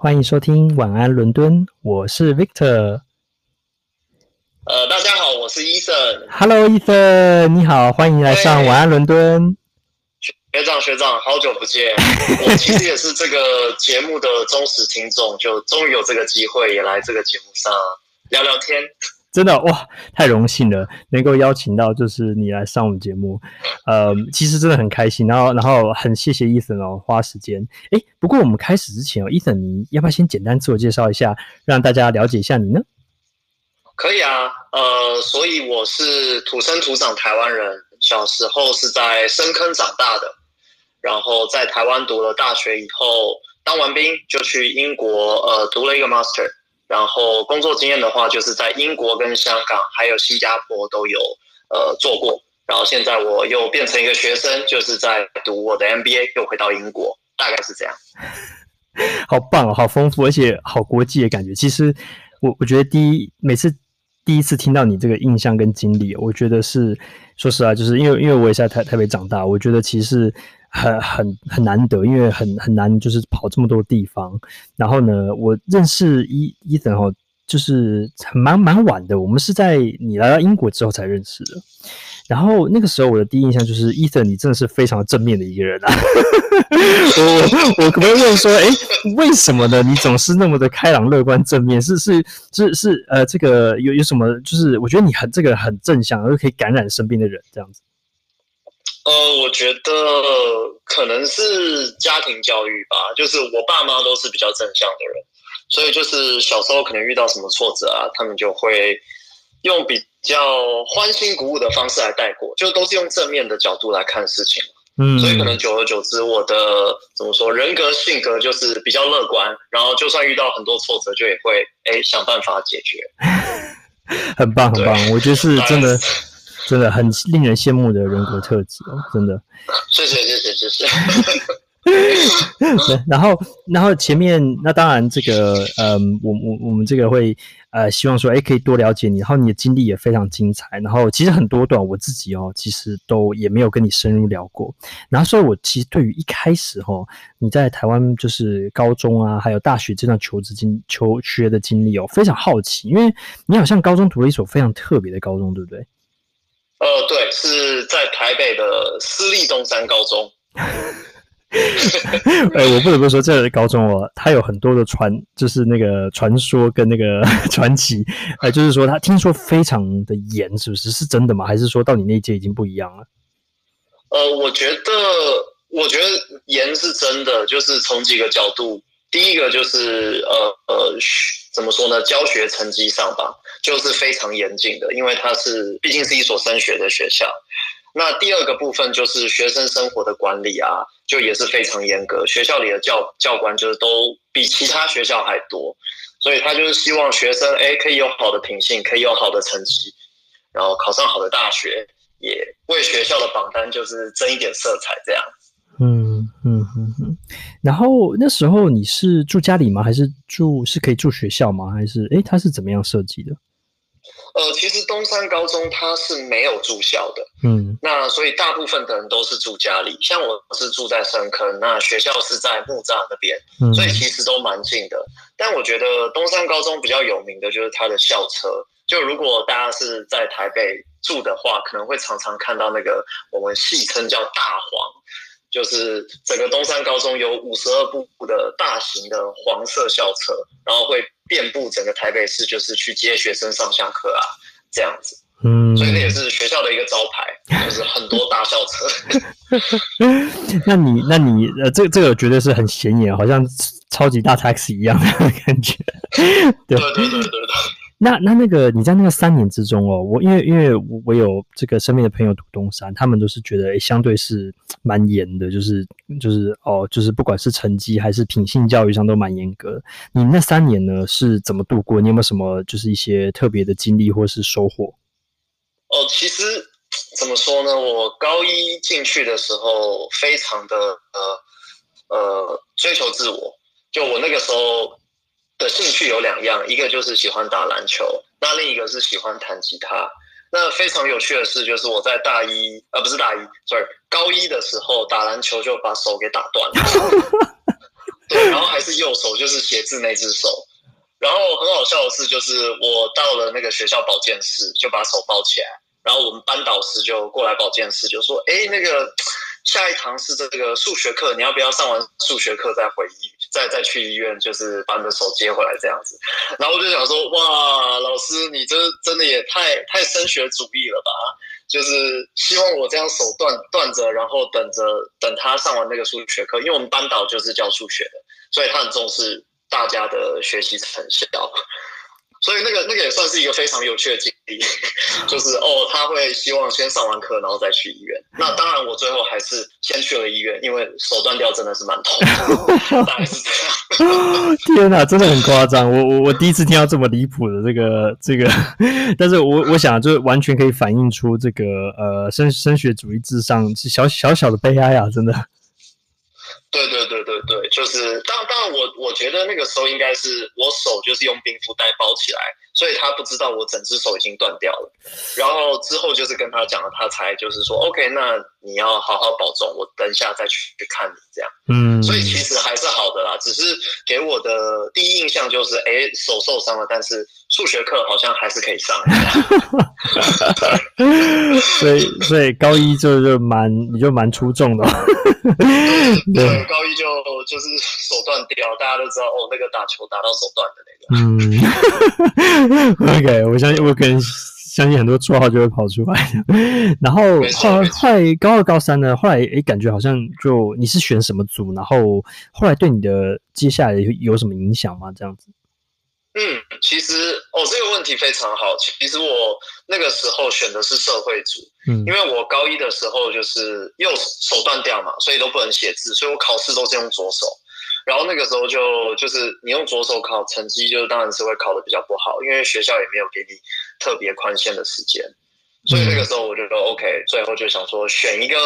欢迎收听晚安伦敦，我是 Victor。呃，大家好，我是 Ethan。Hello，Ethan，你好，欢迎来上晚安伦敦。学长，学长，好久不见。我其实也是这个节目的忠实听众，就终于有这个机会也来这个节目上聊聊天。真的哇，太荣幸了，能够邀请到就是你来上我们节目，呃，其实真的很开心，然后然后很谢谢 Ethan 哦，花时间。哎，不过我们开始之前哦，Ethan 你要不要先简单自我介绍一下，让大家了解一下你呢？可以啊，呃，所以我是土生土长台湾人，小时候是在深坑长大的，然后在台湾读了大学以后，当完兵就去英国呃读了一个 Master。然后工作经验的话，就是在英国跟香港还有新加坡都有呃做过。然后现在我又变成一个学生，就是在读我的 MBA，又回到英国，大概是这样。好棒哦，好丰富，而且好国际的感觉。其实我我觉得第一每次第一次听到你这个印象跟经历，我觉得是说实话，就是因为因为我也在台台北长大，我觉得其实。很很很难得，因为很很难，就是跑这么多地方。然后呢，我认识伊伊森哦，就是蛮蛮晚的。我们是在你来到英国之后才认识的。然后那个时候我的第一印象就是伊森，你真的是非常正面的一个人啊。我我可不可以问说，哎，为什么呢？你总是那么的开朗、乐观、正面？是是是是呃，这个有有什么？就是我觉得你很这个很正向，又可以感染身边的人，这样子。呃，我觉得可能是家庭教育吧，就是我爸妈都是比较正向的人，所以就是小时候可能遇到什么挫折啊，他们就会用比较欢欣鼓舞的方式来带过，就都是用正面的角度来看事情。嗯，所以可能久而久之，我的怎么说，人格性格就是比较乐观，然后就算遇到很多挫折，就也会哎想办法解决。很棒，很棒，我觉得是真的。真的很令人羡慕的人格特质哦，真的。谢谢谢谢谢谢。对，然后然后前面那当然这个嗯，我我我们这个会呃希望说，哎，可以多了解你，然后你的经历也非常精彩，然后其实很多段我自己哦，其实都也没有跟你深入聊过。然后所以，我其实对于一开始哈、哦，你在台湾就是高中啊，还有大学这段求职经求学的经历哦，非常好奇，因为你好像高中读了一所非常特别的高中，对不对？呃，对，是在台北的私立东山高中。哎、欸，我不得不说，这个高中哦，它有很多的传，就是那个传说跟那个 传奇。哎、呃，就是说，他听说非常的严，是不是？是真的吗？还是说到你那届已经不一样了？呃，我觉得，我觉得严是真的，就是从几个角度。第一个就是呃呃，怎么说呢？教学成绩上吧。就是非常严谨的，因为它是毕竟是一所升学的学校。那第二个部分就是学生生活的管理啊，就也是非常严格。学校里的教教官就是都比其他学校还多，所以他就是希望学生哎可以有好的品性，可以有好的成绩，然后考上好的大学，也为学校的榜单就是增一点色彩这样。嗯嗯嗯。然后那时候你是住家里吗？还是住是可以住学校吗？还是哎，它是怎么样设计的？呃，其实东山高中它是没有住校的，嗯，那所以大部分的人都是住家里，像我是住在深坑，那学校是在木栅那边，嗯，所以其实都蛮近的。但我觉得东山高中比较有名的就是它的校车，就如果大家是在台北住的话，可能会常常看到那个我们戏称叫大黄。就是整个东山高中有五十二部的大型的黄色校车，然后会遍布整个台北市，就是去接学生上下课啊，这样子。嗯，所以那也是学校的一个招牌，就是很多大校车。那你，那你，呃，这这个绝对是很显眼，好像超级大 taxi 一样的感觉。对对对对对。那那那个你在那个三年之中哦，我因为因为我有这个身边的朋友读东山，他们都是觉得相对是蛮严的，就是就是哦，就是不管是成绩还是品性教育上都蛮严格。你那三年呢是怎么度过？你有没有什么就是一些特别的经历或是收获？哦，其实怎么说呢？我高一进去的时候，非常的呃呃追求自我，就我那个时候。的兴趣有两样，一个就是喜欢打篮球，那另一个是喜欢弹吉他。那非常有趣的事，就是我在大一，呃，不是大一，sorry，高一的时候打篮球就把手给打断了。对，然后还是是右手，就是写字那只手。然后很好笑的事，就是我到了那个学校保健室，就把手包起来，然后我们班导师就过来保健室，就说：“哎，那个下一堂是这个数学课，你要不要上完数学课再回医，再再去医院，就是把你的手接回来这样子？”然后我就想说：“哇，老师，你这真的也太太升学主义了吧？就是希望我这样手断断着，然后等着等他上完那个数学课，因为我们班导就是教数学的，所以他很重视。”大家的学习成效，所以那个那个也算是一个非常有趣的经，就是哦，他会希望先上完课，然后再去医院。那当然，我最后还是先去了医院，因为手断掉真的是蛮痛的，大概是这样。天哪，真的很夸张！我我我第一次听到这么离谱的这个这个，但是我我想就是完全可以反映出这个呃升升学主义至上小小小的悲哀啊，真的。对对对对对，就是当当然我我觉得那个时候应该是我手就是用冰敷袋包起来，所以他不知道我整只手已经断掉了。然后之后就是跟他讲了，他才就是说 OK，那你要好好保重，我等一下再去去看你这样。嗯，所以其实还是好的啦，只是给我的第一印象就是，哎，手受伤了，但是数学课好像还是可以上。所以所以高一就就蛮你就蛮出众的。对，高一就就是手断掉，大家都知道哦，那个打球打到手断的那个。嗯，OK，我相信我可能相信很多绰号就会跑出来。然后后后来高二高三呢，后来诶感觉好像就你是选什么组，然后后来对你的接下来有有什么影响吗？这样子。嗯，其实哦，这个问题非常好。其实我那个时候选的是社会组，嗯，因为我高一的时候就是右手断掉嘛，所以都不能写字，所以我考试都是用左手。然后那个时候就就是你用左手考，成绩就当然是会考的比较不好，因为学校也没有给你特别宽限的时间。所以那个时候我就说 OK，最后就想说选一个，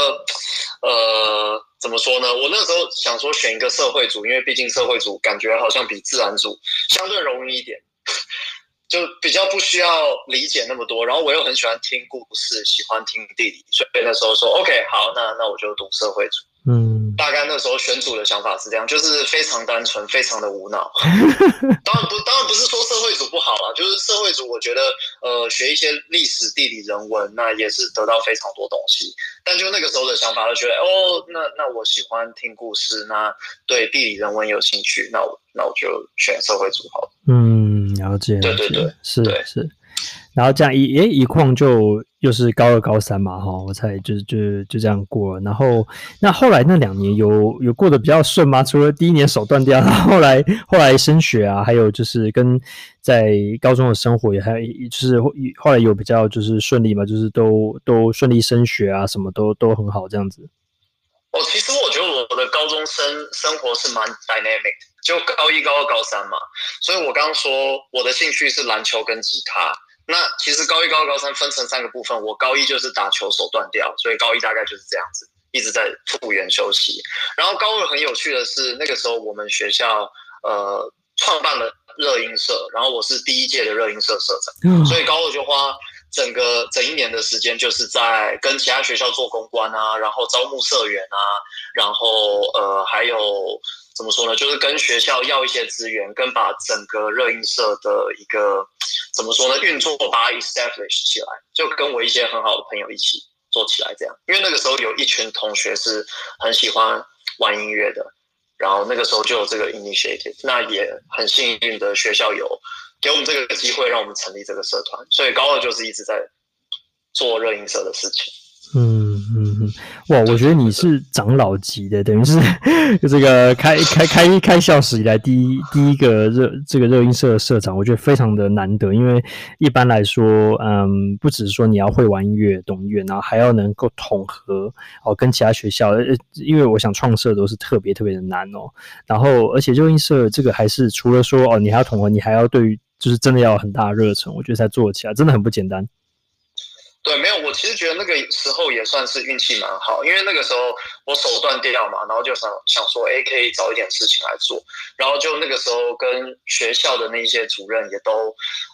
呃，怎么说呢？我那时候想说选一个社会组，因为毕竟社会组感觉好像比自然组相对容易一点，就比较不需要理解那么多。然后我又很喜欢听故事，喜欢听地理，所以那时候说 OK，好，那那我就读社会组。嗯，大概那时候选组的想法是这样，就是非常单纯，非常的无脑。当然不，当然不是说社会组不好啦，就是社会组，我觉得呃，学一些历史、地理、人文，那也是得到非常多东西。但就那个时候的想法，就觉得哦，那那我喜欢听故事，那对地理、人文有兴趣，那我那我就选社会组好了。嗯，了解。对对对，是对是。然后这样一诶一晃就又是高二高三嘛哈，我才就就就这样过了。然后那后来那两年有有过得比较顺吗？除了第一年手断掉，然后后来后来升学啊，还有就是跟在高中的生活也还就是后来有比较就是顺利嘛，就是都都顺利升学啊，什么都都很好这样子。哦，其实我觉得我的高中生生活是蛮 dynamic，就高一高二高三嘛，所以我刚刚说我的兴趣是篮球跟吉他。那其实高一、高二、高三分成三个部分。我高一就是打球手断掉，所以高一大概就是这样子，一直在复原休息。然后高二很有趣的是，那个时候我们学校呃创办了热音社，然后我是第一届的热音社社长，所以高二就花整个整一年的时间，就是在跟其他学校做公关啊，然后招募社员啊，然后呃还有。怎么说呢？就是跟学校要一些资源，跟把整个热映社的一个怎么说呢运作把它 establish 起来，就跟我一些很好的朋友一起做起来这样。因为那个时候有一群同学是很喜欢玩音乐的，然后那个时候就有这个 initiative。那也很幸运的学校有给我们这个机会，让我们成立这个社团。所以高二就是一直在做热映社的事情。嗯，哇！我觉得你是长老级的，等于是就这个开开开开校史以来第一第一个热这个热音社的社长，我觉得非常的难得，因为一般来说，嗯，不只是说你要会玩音乐、懂音乐，然后还要能够统合哦，跟其他学校，呃，因为我想创社都是特别特别的难哦。然后，而且热音社这个还是除了说哦，你还要统合，你还要对于就是真的要很大热忱，我觉得才做起来真的很不简单。对，没有，我其实觉得那个时候也算是运气蛮好，因为那个时候我手断掉嘛，然后就想想说，哎，可以找一点事情来做，然后就那个时候跟学校的那些主任也都，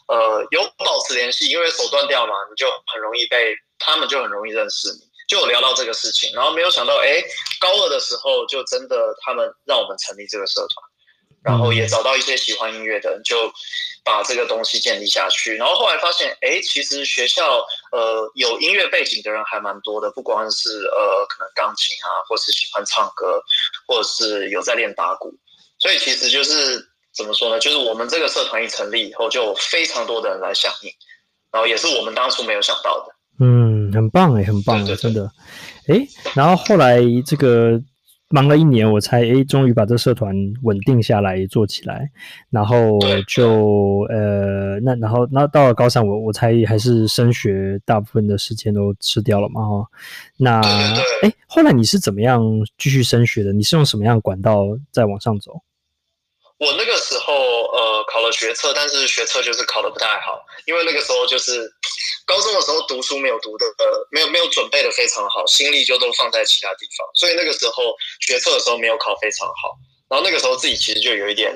呃，有保持联系，因为手断掉嘛，你就很容易被他们就很容易认识你，就聊到这个事情，然后没有想到，哎，高二的时候就真的他们让我们成立这个社团，然后也找到一些喜欢音乐的人，就把这个东西建立下去。然后后来发现，哎，其实学校呃有音乐背景的人还蛮多的，不光是呃可能钢琴啊，或是喜欢唱歌，或者是有在练打鼓。所以其实就是怎么说呢？就是我们这个社团一成立以后，就有非常多的人来响应，然后也是我们当初没有想到的。嗯，很棒哎，很棒，真的。哎，然后后来这个。忙了一年，我才诶，终于把这社团稳定下来做起来，然后就呃，那然后那到了高三，我我才还是升学，大部分的时间都吃掉了嘛哈。那哎，后来你是怎么样继续升学的？你是用什么样的管道再往上走？我那个时候呃考了学测，但是学测就是考的不太好，因为那个时候就是。高中的时候读书没有读的呃，没有没有准备的非常好，心力就都放在其他地方，所以那个时候学测的时候没有考非常好，然后那个时候自己其实就有一点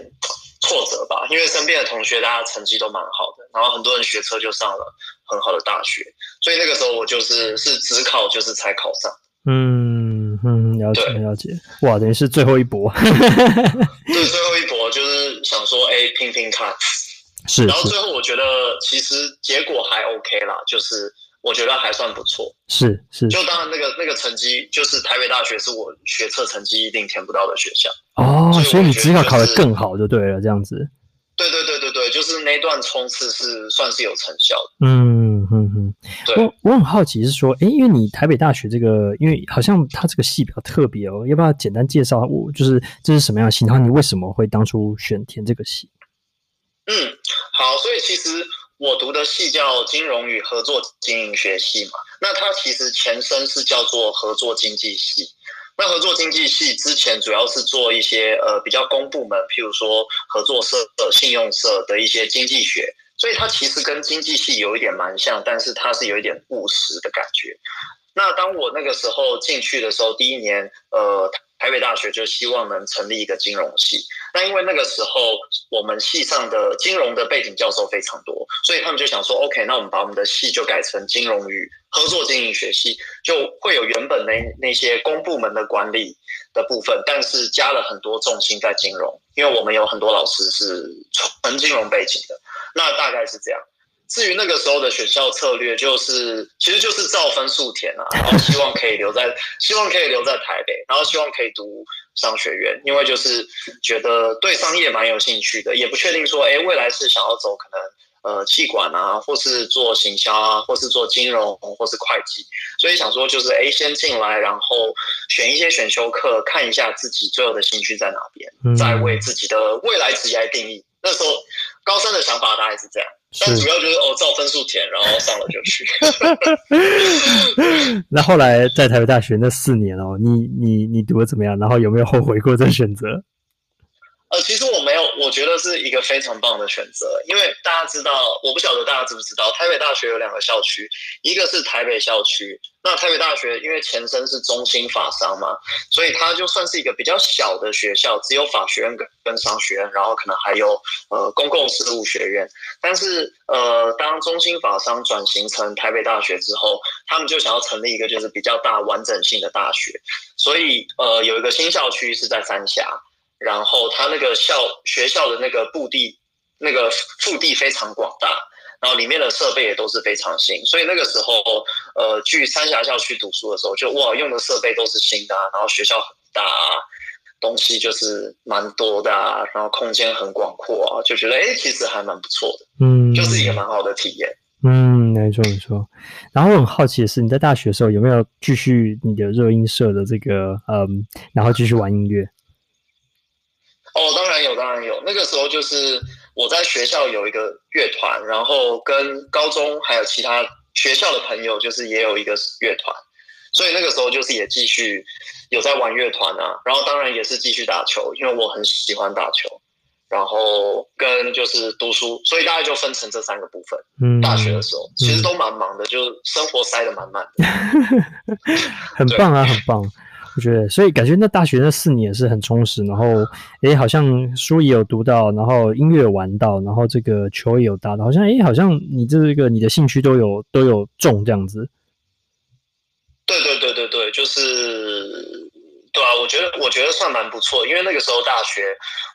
挫折吧，因为身边的同学大家成绩都蛮好的，然后很多人学车就上了很好的大学，所以那个时候我就是是只考就是才考上。嗯嗯，了解了解，哇，等于是最后一搏。对，最后一搏就是想说，哎，拼拼看。是，然后最后我觉得其实结果还 OK 啦，就是我觉得还算不错。是是，就当然那个那个成绩，就是台北大学是我学测成绩一定填不到的学校。哦，所以，就是，所以你只考考得更好就对了，这样子。对对对对对，就是那段冲刺是算是有成效的。嗯哼哼，对。我我很好奇是说，哎，因为你台北大学这个，因为好像它这个系比较特别哦，要不要简单介绍我？就是这是什么样的系？然后你为什么会当初选填这个系？嗯，好，所以其实我读的系叫金融与合作经营学系嘛，那它其实前身是叫做合作经济系。那合作经济系之前主要是做一些呃比较公部门，譬如说合作社、信用社的一些经济学，所以它其实跟经济系有一点蛮像，但是它是有一点务实的感觉。那当我那个时候进去的时候，第一年呃。台北大学就希望能成立一个金融系，那因为那个时候我们系上的金融的背景教授非常多，所以他们就想说，OK，那我们把我们的系就改成金融与合作经营学系，就会有原本那那些公部门的管理的部分，但是加了很多重心在金融，因为我们有很多老师是纯金融背景的，那大概是这样。至于那个时候的选校策略，就是其实就是照分数填啊，然后希望可以留在，希望可以留在台北，然后希望可以读商学院，因为就是觉得对商业蛮有兴趣的，也不确定说，哎，未来是想要走可能呃企管啊，或是做行销啊，或是做金融，或是会计，所以想说就是哎，先进来，然后选一些选修课，看一下自己最后的兴趣在哪边，再为自己的未来职业定义。那时候高三的想法大概是这样。但主要就是哦，照分数填，然后上了就去。那后来在台北大学那四年哦，你你你读的怎么样？然后有没有后悔过这选择？呃，其实我没有，我觉得是一个非常棒的选择，因为大家知道，我不晓得大家知不知道，台北大学有两个校区，一个是台北校区。那台北大学因为前身是中心法商嘛，所以它就算是一个比较小的学校，只有法学院跟跟商学院，然后可能还有呃公共事务学院。但是呃，当中心法商转型成台北大学之后，他们就想要成立一个就是比较大完整性的大学，所以呃有一个新校区是在三峡。然后他那个校学校的那个布地，那个腹地非常广大，然后里面的设备也都是非常新，所以那个时候，呃，去三峡校区读书的时候，就哇，用的设备都是新的啊，然后学校很大啊，东西就是蛮多的啊，然后空间很广阔啊，就觉得哎，其实还蛮不错的，嗯，就是一个蛮好的体验，嗯，没错没错。然后我很好奇的是，你在大学的时候有没有继续你的热音社的这个，嗯，然后继续玩音乐？哦，当然有，当然有。那个时候就是我在学校有一个乐团，然后跟高中还有其他学校的朋友，就是也有一个乐团，所以那个时候就是也继续有在玩乐团啊。然后当然也是继续打球，因为我很喜欢打球。然后跟就是读书，所以大概就分成这三个部分。嗯，大学的时候其实都蛮忙的，嗯、就生活塞得满满的。很棒啊，很棒。我觉得，所以感觉那大学那四年是很充实，然后，诶，好像书也有读到，然后音乐有玩到，然后这个球也有打到，好像，诶，好像你这个你的兴趣都有都有中这样子。对对对对对，就是对啊，我觉得我觉得算蛮不错，因为那个时候大学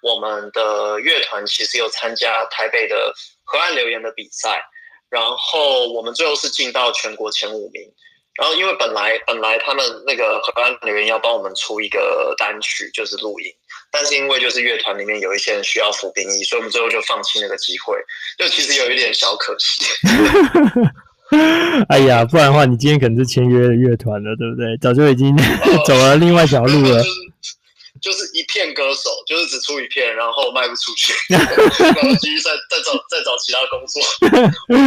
我们的乐团其实有参加台北的河岸留言的比赛，然后我们最后是进到全国前五名。然后因为本来本来他们那个荷兰的人要帮我们出一个单曲，就是录音，但是因为就是乐团里面有一些人需要服兵役，所以我们最后就放弃那个机会，就其实有一点小可惜。哎呀，不然的话，你今天可能是签约的乐团了，对不对？早就已经 走了另外一条路了。就是一片歌手，就是只出一片，然后卖不出去，然后继续再再找再找其他工作。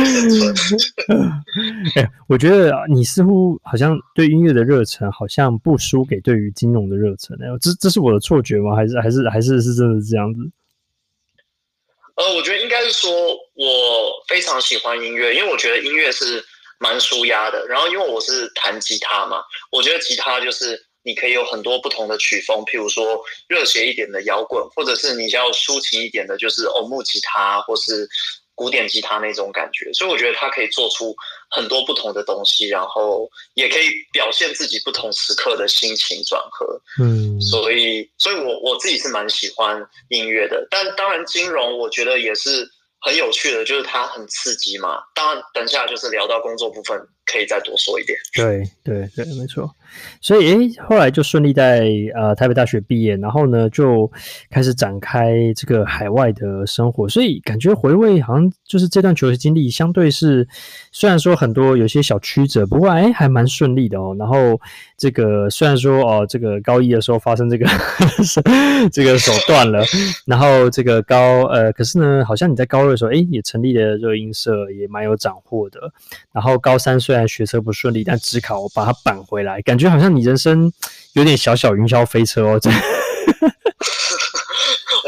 哎、欸，我觉得你似乎好像对音乐的热忱，好像不输给对于金融的热忱。哎，这这是我的错觉吗？还是还是还是是真的是这样子？呃，我觉得应该是说，我非常喜欢音乐，因为我觉得音乐是蛮舒压的。然后，因为我是弹吉他嘛，我觉得吉他就是。你可以有很多不同的曲风，譬如说热血一点的摇滚，或者是你要抒情一点的，就是欧木吉他或是古典吉他那种感觉。所以我觉得它可以做出很多不同的东西，然后也可以表现自己不同时刻的心情转合。嗯，所以，所以我我自己是蛮喜欢音乐的，但当然金融我觉得也是很有趣的，就是它很刺激嘛。当然，等下就是聊到工作部分，可以再多说一点。对对对，没错。所以，诶，后来就顺利在呃台北大学毕业，然后呢，就开始展开这个海外的生活。所以感觉回味好像就是这段求学经历，相对是虽然说很多有些小曲折，不过诶还蛮顺利的哦。然后这个虽然说哦，这个高一的时候发生这个 这个手断了，然后这个高呃，可是呢，好像你在高二的时候，诶也成立了热音社，也蛮有斩获的。然后高三虽然学车不顺利，但只考我把它扳回来，感觉。好像你人生有点小小云霄飞车哦，这。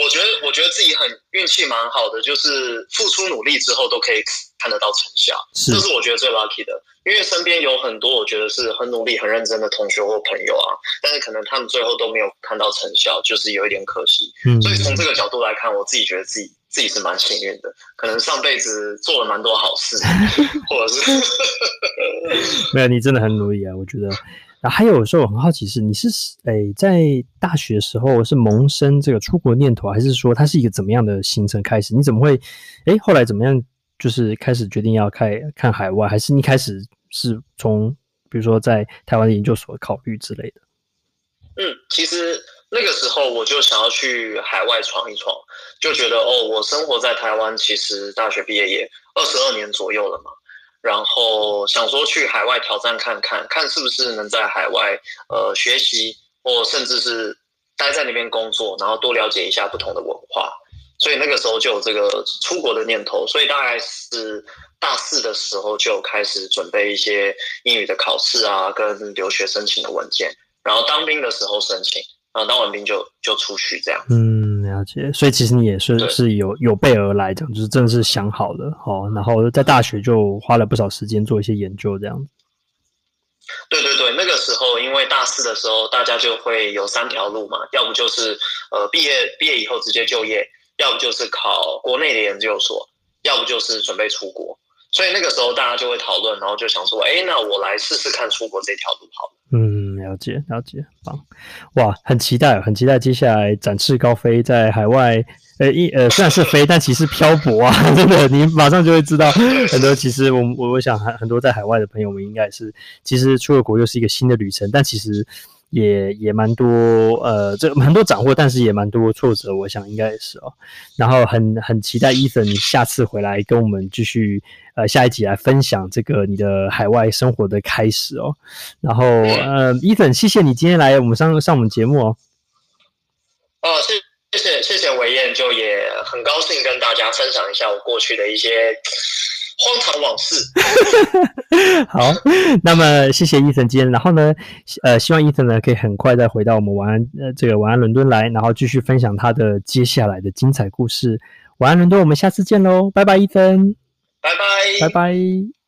我觉得，我觉得自己很运气蛮好的，就是付出努力之后都可以看得到成效，这是我觉得最 lucky 的。因为身边有很多我觉得是很努力、很认真的同学或朋友啊，但是可能他们最后都没有看到成效，就是有一点可惜。嗯，所以从这个角度来看，我自己觉得自己自己是蛮幸运的，可能上辈子做了蛮多好事，或者是 没有，你真的很努力啊，我觉得。啊，还有时候我很好奇是，你是诶、欸、在大学的时候是萌生这个出国念头，还是说它是一个怎么样的行程开始？你怎么会诶、欸、后来怎么样就是开始决定要开看海外，还是一开始是从比如说在台湾的研究所考虑之类的？嗯，其实那个时候我就想要去海外闯一闯，就觉得哦，我生活在台湾，其实大学毕业也二十二年左右了嘛。然后想说去海外挑战看看，看是不是能在海外呃学习，或甚至是待在那边工作，然后多了解一下不同的文化。所以那个时候就有这个出国的念头。所以大概是大四的时候就开始准备一些英语的考试啊，跟留学申请的文件。然后当兵的时候申请，然后当完兵就就出去这样。嗯。了解，所以其实你也是是有有备而来，这样就是真的是想好了哦，然后在大学就花了不少时间做一些研究，这样子。对对对，那个时候因为大四的时候，大家就会有三条路嘛，要不就是呃毕业毕业以后直接就业，要不就是考国内的研究所，要不就是准备出国。所以那个时候大家就会讨论，然后就想说，哎，那我来试试看出国这条路好了。嗯，了解了解，棒，哇，很期待，很期待接下来展翅高飞在海外，呃，一呃虽然是飞，但其实漂泊啊，真的，你马上就会知道很多。其实我我我想很很多在海外的朋友们应该是，其实出了国又是一个新的旅程，但其实。也也蛮多，呃，这很多斩获，但是也蛮多挫折，我想应该也是哦。然后很很期待伊森下次回来跟我们继续，呃，下一集来分享这个你的海外生活的开始哦。然后，呃伊森谢谢你今天来我们上上我们节目哦。哦，谢谢谢谢韦燕，就也很高兴跟大家分享一下我过去的一些。荒唐往事。好，那么谢谢 Ethan 今天，然后呢，呃，希望 Ethan 呢可以很快再回到我们晚安呃这个晚安伦敦来，然后继续分享他的接下来的精彩故事。晚安伦敦，我们下次见喽，拜拜，Ethan，拜拜，拜拜。